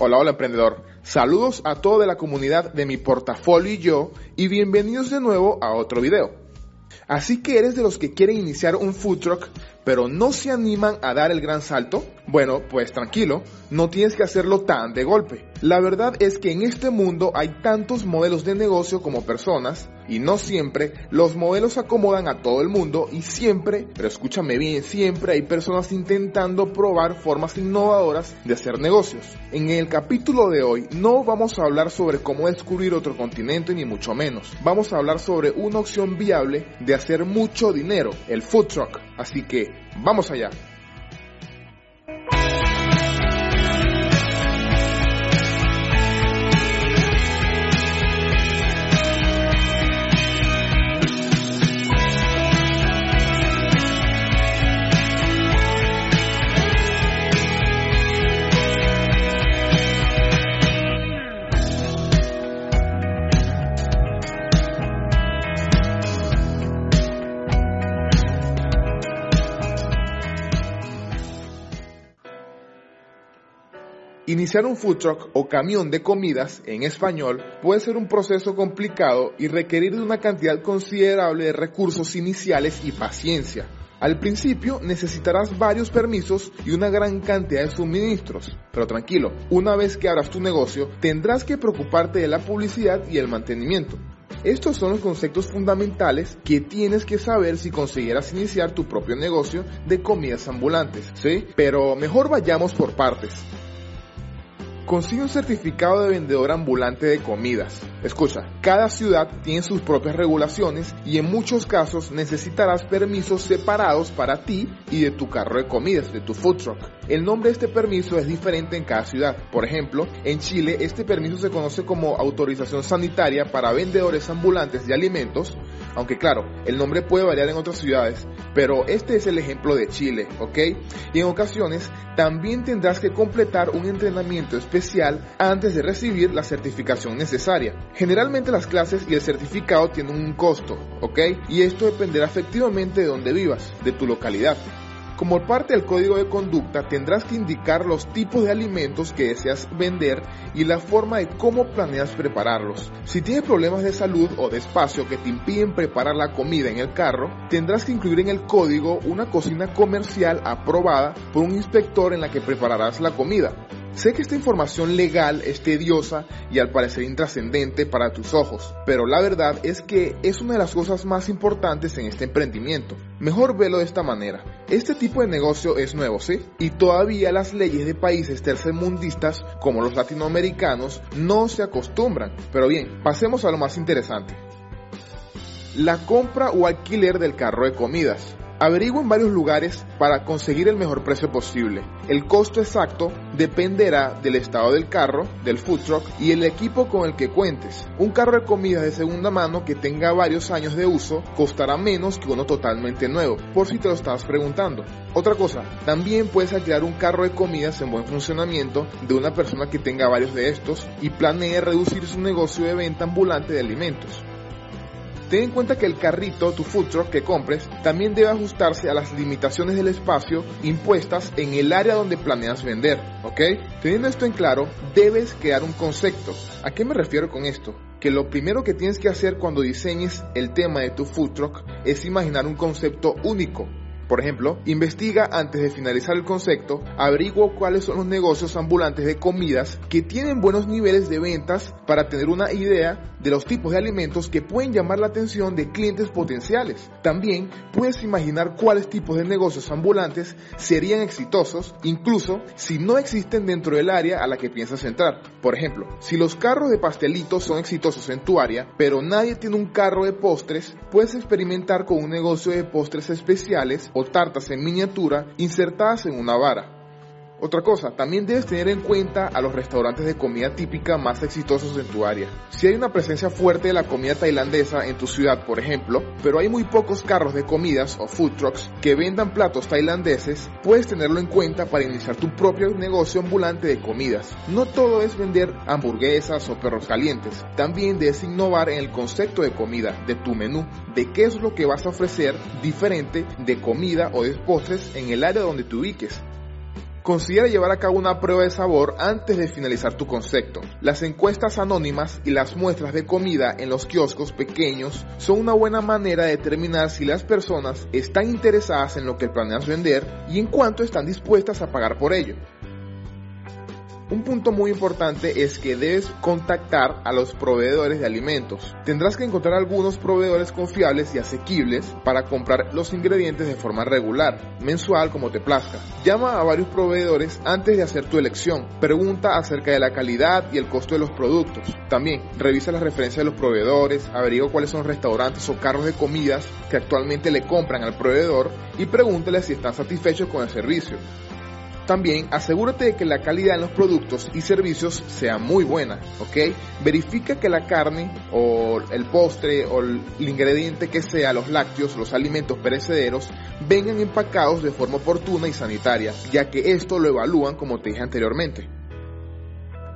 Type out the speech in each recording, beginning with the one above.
Hola, hola emprendedor. Saludos a toda la comunidad de mi portafolio y yo y bienvenidos de nuevo a otro video. Así que eres de los que quieren iniciar un food truck pero no se animan a dar el gran salto? Bueno, pues tranquilo, no tienes que hacerlo tan de golpe. La verdad es que en este mundo hay tantos modelos de negocio como personas y no siempre los modelos acomodan a todo el mundo y siempre, pero escúchame bien, siempre hay personas intentando probar formas innovadoras de hacer negocios. En el capítulo de hoy no vamos a hablar sobre cómo descubrir otro continente ni mucho menos. Vamos a hablar sobre una opción viable de hacer mucho dinero, el food truck. Así que, vamos allá. Iniciar un food truck o camión de comidas en español puede ser un proceso complicado y requerir de una cantidad considerable de recursos iniciales y paciencia. Al principio necesitarás varios permisos y una gran cantidad de suministros, pero tranquilo, una vez que abras tu negocio tendrás que preocuparte de la publicidad y el mantenimiento. Estos son los conceptos fundamentales que tienes que saber si consiguieras iniciar tu propio negocio de comidas ambulantes, ¿sí? Pero mejor vayamos por partes. Consigue un certificado de vendedor ambulante de comidas. Escucha, cada ciudad tiene sus propias regulaciones y en muchos casos necesitarás permisos separados para ti y de tu carro de comidas, de tu food truck. El nombre de este permiso es diferente en cada ciudad. Por ejemplo, en Chile este permiso se conoce como autorización sanitaria para vendedores ambulantes de alimentos, aunque claro, el nombre puede variar en otras ciudades, pero este es el ejemplo de Chile, ¿ok? Y en ocasiones también tendrás que completar un entrenamiento especial antes de recibir la certificación necesaria. Generalmente las clases y el certificado tienen un costo, ¿ok? Y esto dependerá efectivamente de donde vivas, de tu localidad. Como parte del código de conducta tendrás que indicar los tipos de alimentos que deseas vender y la forma de cómo planeas prepararlos. Si tienes problemas de salud o de espacio que te impiden preparar la comida en el carro, tendrás que incluir en el código una cocina comercial aprobada por un inspector en la que prepararás la comida. Sé que esta información legal es tediosa y al parecer intrascendente para tus ojos, pero la verdad es que es una de las cosas más importantes en este emprendimiento. Mejor velo de esta manera. Este tipo de negocio es nuevo, ¿sí? Y todavía las leyes de países tercermundistas como los latinoamericanos no se acostumbran. Pero bien, pasemos a lo más interesante. La compra o alquiler del carro de comidas. Averigua en varios lugares para conseguir el mejor precio posible. El costo exacto dependerá del estado del carro, del food truck y el equipo con el que cuentes. Un carro de comida de segunda mano que tenga varios años de uso costará menos que uno totalmente nuevo, por si te lo estabas preguntando. Otra cosa, también puedes alquilar un carro de comidas en buen funcionamiento de una persona que tenga varios de estos y planee reducir su negocio de venta ambulante de alimentos. Ten en cuenta que el carrito, tu food truck que compres, también debe ajustarse a las limitaciones del espacio impuestas en el área donde planeas vender, ¿ok? Teniendo esto en claro, debes crear un concepto. ¿A qué me refiero con esto? Que lo primero que tienes que hacer cuando diseñes el tema de tu food truck es imaginar un concepto único, por ejemplo, investiga antes de finalizar el concepto, averigua cuáles son los negocios ambulantes de comidas que tienen buenos niveles de ventas para tener una idea de los tipos de alimentos que pueden llamar la atención de clientes potenciales. También puedes imaginar cuáles tipos de negocios ambulantes serían exitosos, incluso si no existen dentro del área a la que piensas entrar. Por ejemplo, si los carros de pastelitos son exitosos en tu área, pero nadie tiene un carro de postres, puedes experimentar con un negocio de postres especiales o tartas en miniatura insertadas en una vara. Otra cosa, también debes tener en cuenta a los restaurantes de comida típica más exitosos en tu área. Si hay una presencia fuerte de la comida tailandesa en tu ciudad, por ejemplo, pero hay muy pocos carros de comidas o food trucks que vendan platos tailandeses, puedes tenerlo en cuenta para iniciar tu propio negocio ambulante de comidas. No todo es vender hamburguesas o perros calientes, también debes innovar en el concepto de comida, de tu menú, de qué es lo que vas a ofrecer diferente de comida o de postres en el área donde te ubiques. Considera llevar a cabo una prueba de sabor antes de finalizar tu concepto. Las encuestas anónimas y las muestras de comida en los kioscos pequeños son una buena manera de determinar si las personas están interesadas en lo que planeas vender y en cuánto están dispuestas a pagar por ello. Un punto muy importante es que debes contactar a los proveedores de alimentos. Tendrás que encontrar algunos proveedores confiables y asequibles para comprar los ingredientes de forma regular, mensual como te plazca. Llama a varios proveedores antes de hacer tu elección. Pregunta acerca de la calidad y el costo de los productos. También revisa las referencias de los proveedores, averigua cuáles son restaurantes o carros de comidas que actualmente le compran al proveedor y pregúntale si están satisfechos con el servicio. También asegúrate de que la calidad en los productos y servicios sea muy buena, ¿ok? Verifica que la carne o el postre o el ingrediente que sea, los lácteos, los alimentos perecederos, vengan empacados de forma oportuna y sanitaria, ya que esto lo evalúan como te dije anteriormente.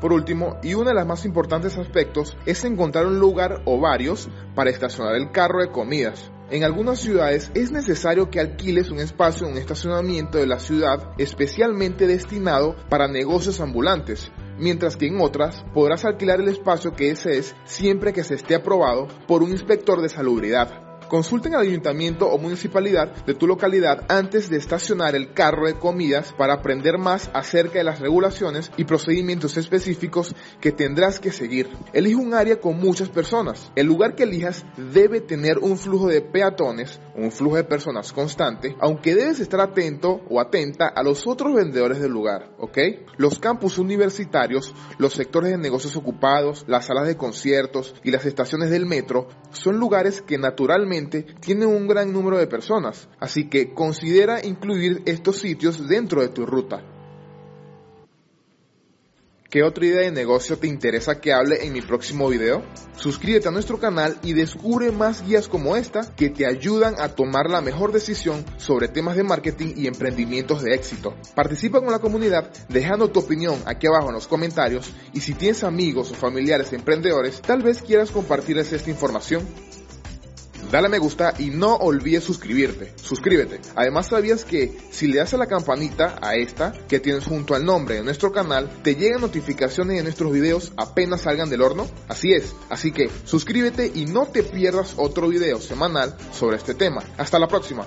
Por último, y uno de los más importantes aspectos, es encontrar un lugar o varios para estacionar el carro de comidas. En algunas ciudades es necesario que alquiles un espacio en un estacionamiento de la ciudad especialmente destinado para negocios ambulantes, mientras que en otras podrás alquilar el espacio que desees siempre que se esté aprobado por un inspector de salubridad. Consulten al ayuntamiento o municipalidad de tu localidad antes de estacionar el carro de comidas para aprender más acerca de las regulaciones y procedimientos específicos que tendrás que seguir. Elige un área con muchas personas. El lugar que elijas debe tener un flujo de peatones, un flujo de personas constante, aunque debes estar atento o atenta a los otros vendedores del lugar, ¿ok? Los campus universitarios, los sectores de negocios ocupados, las salas de conciertos y las estaciones del metro son lugares que naturalmente tienen un gran número de personas, así que considera incluir estos sitios dentro de tu ruta. ¿Qué otra idea de negocio te interesa que hable en mi próximo video? Suscríbete a nuestro canal y descubre más guías como esta que te ayudan a tomar la mejor decisión sobre temas de marketing y emprendimientos de éxito. Participa con la comunidad dejando tu opinión aquí abajo en los comentarios y si tienes amigos o familiares emprendedores, tal vez quieras compartirles esta información dale a me gusta y no olvides suscribirte. Suscríbete. Además, ¿sabías que si le das a la campanita, a esta, que tienes junto al nombre de nuestro canal, te llegan notificaciones de nuestros videos apenas salgan del horno? Así es. Así que suscríbete y no te pierdas otro video semanal sobre este tema. Hasta la próxima.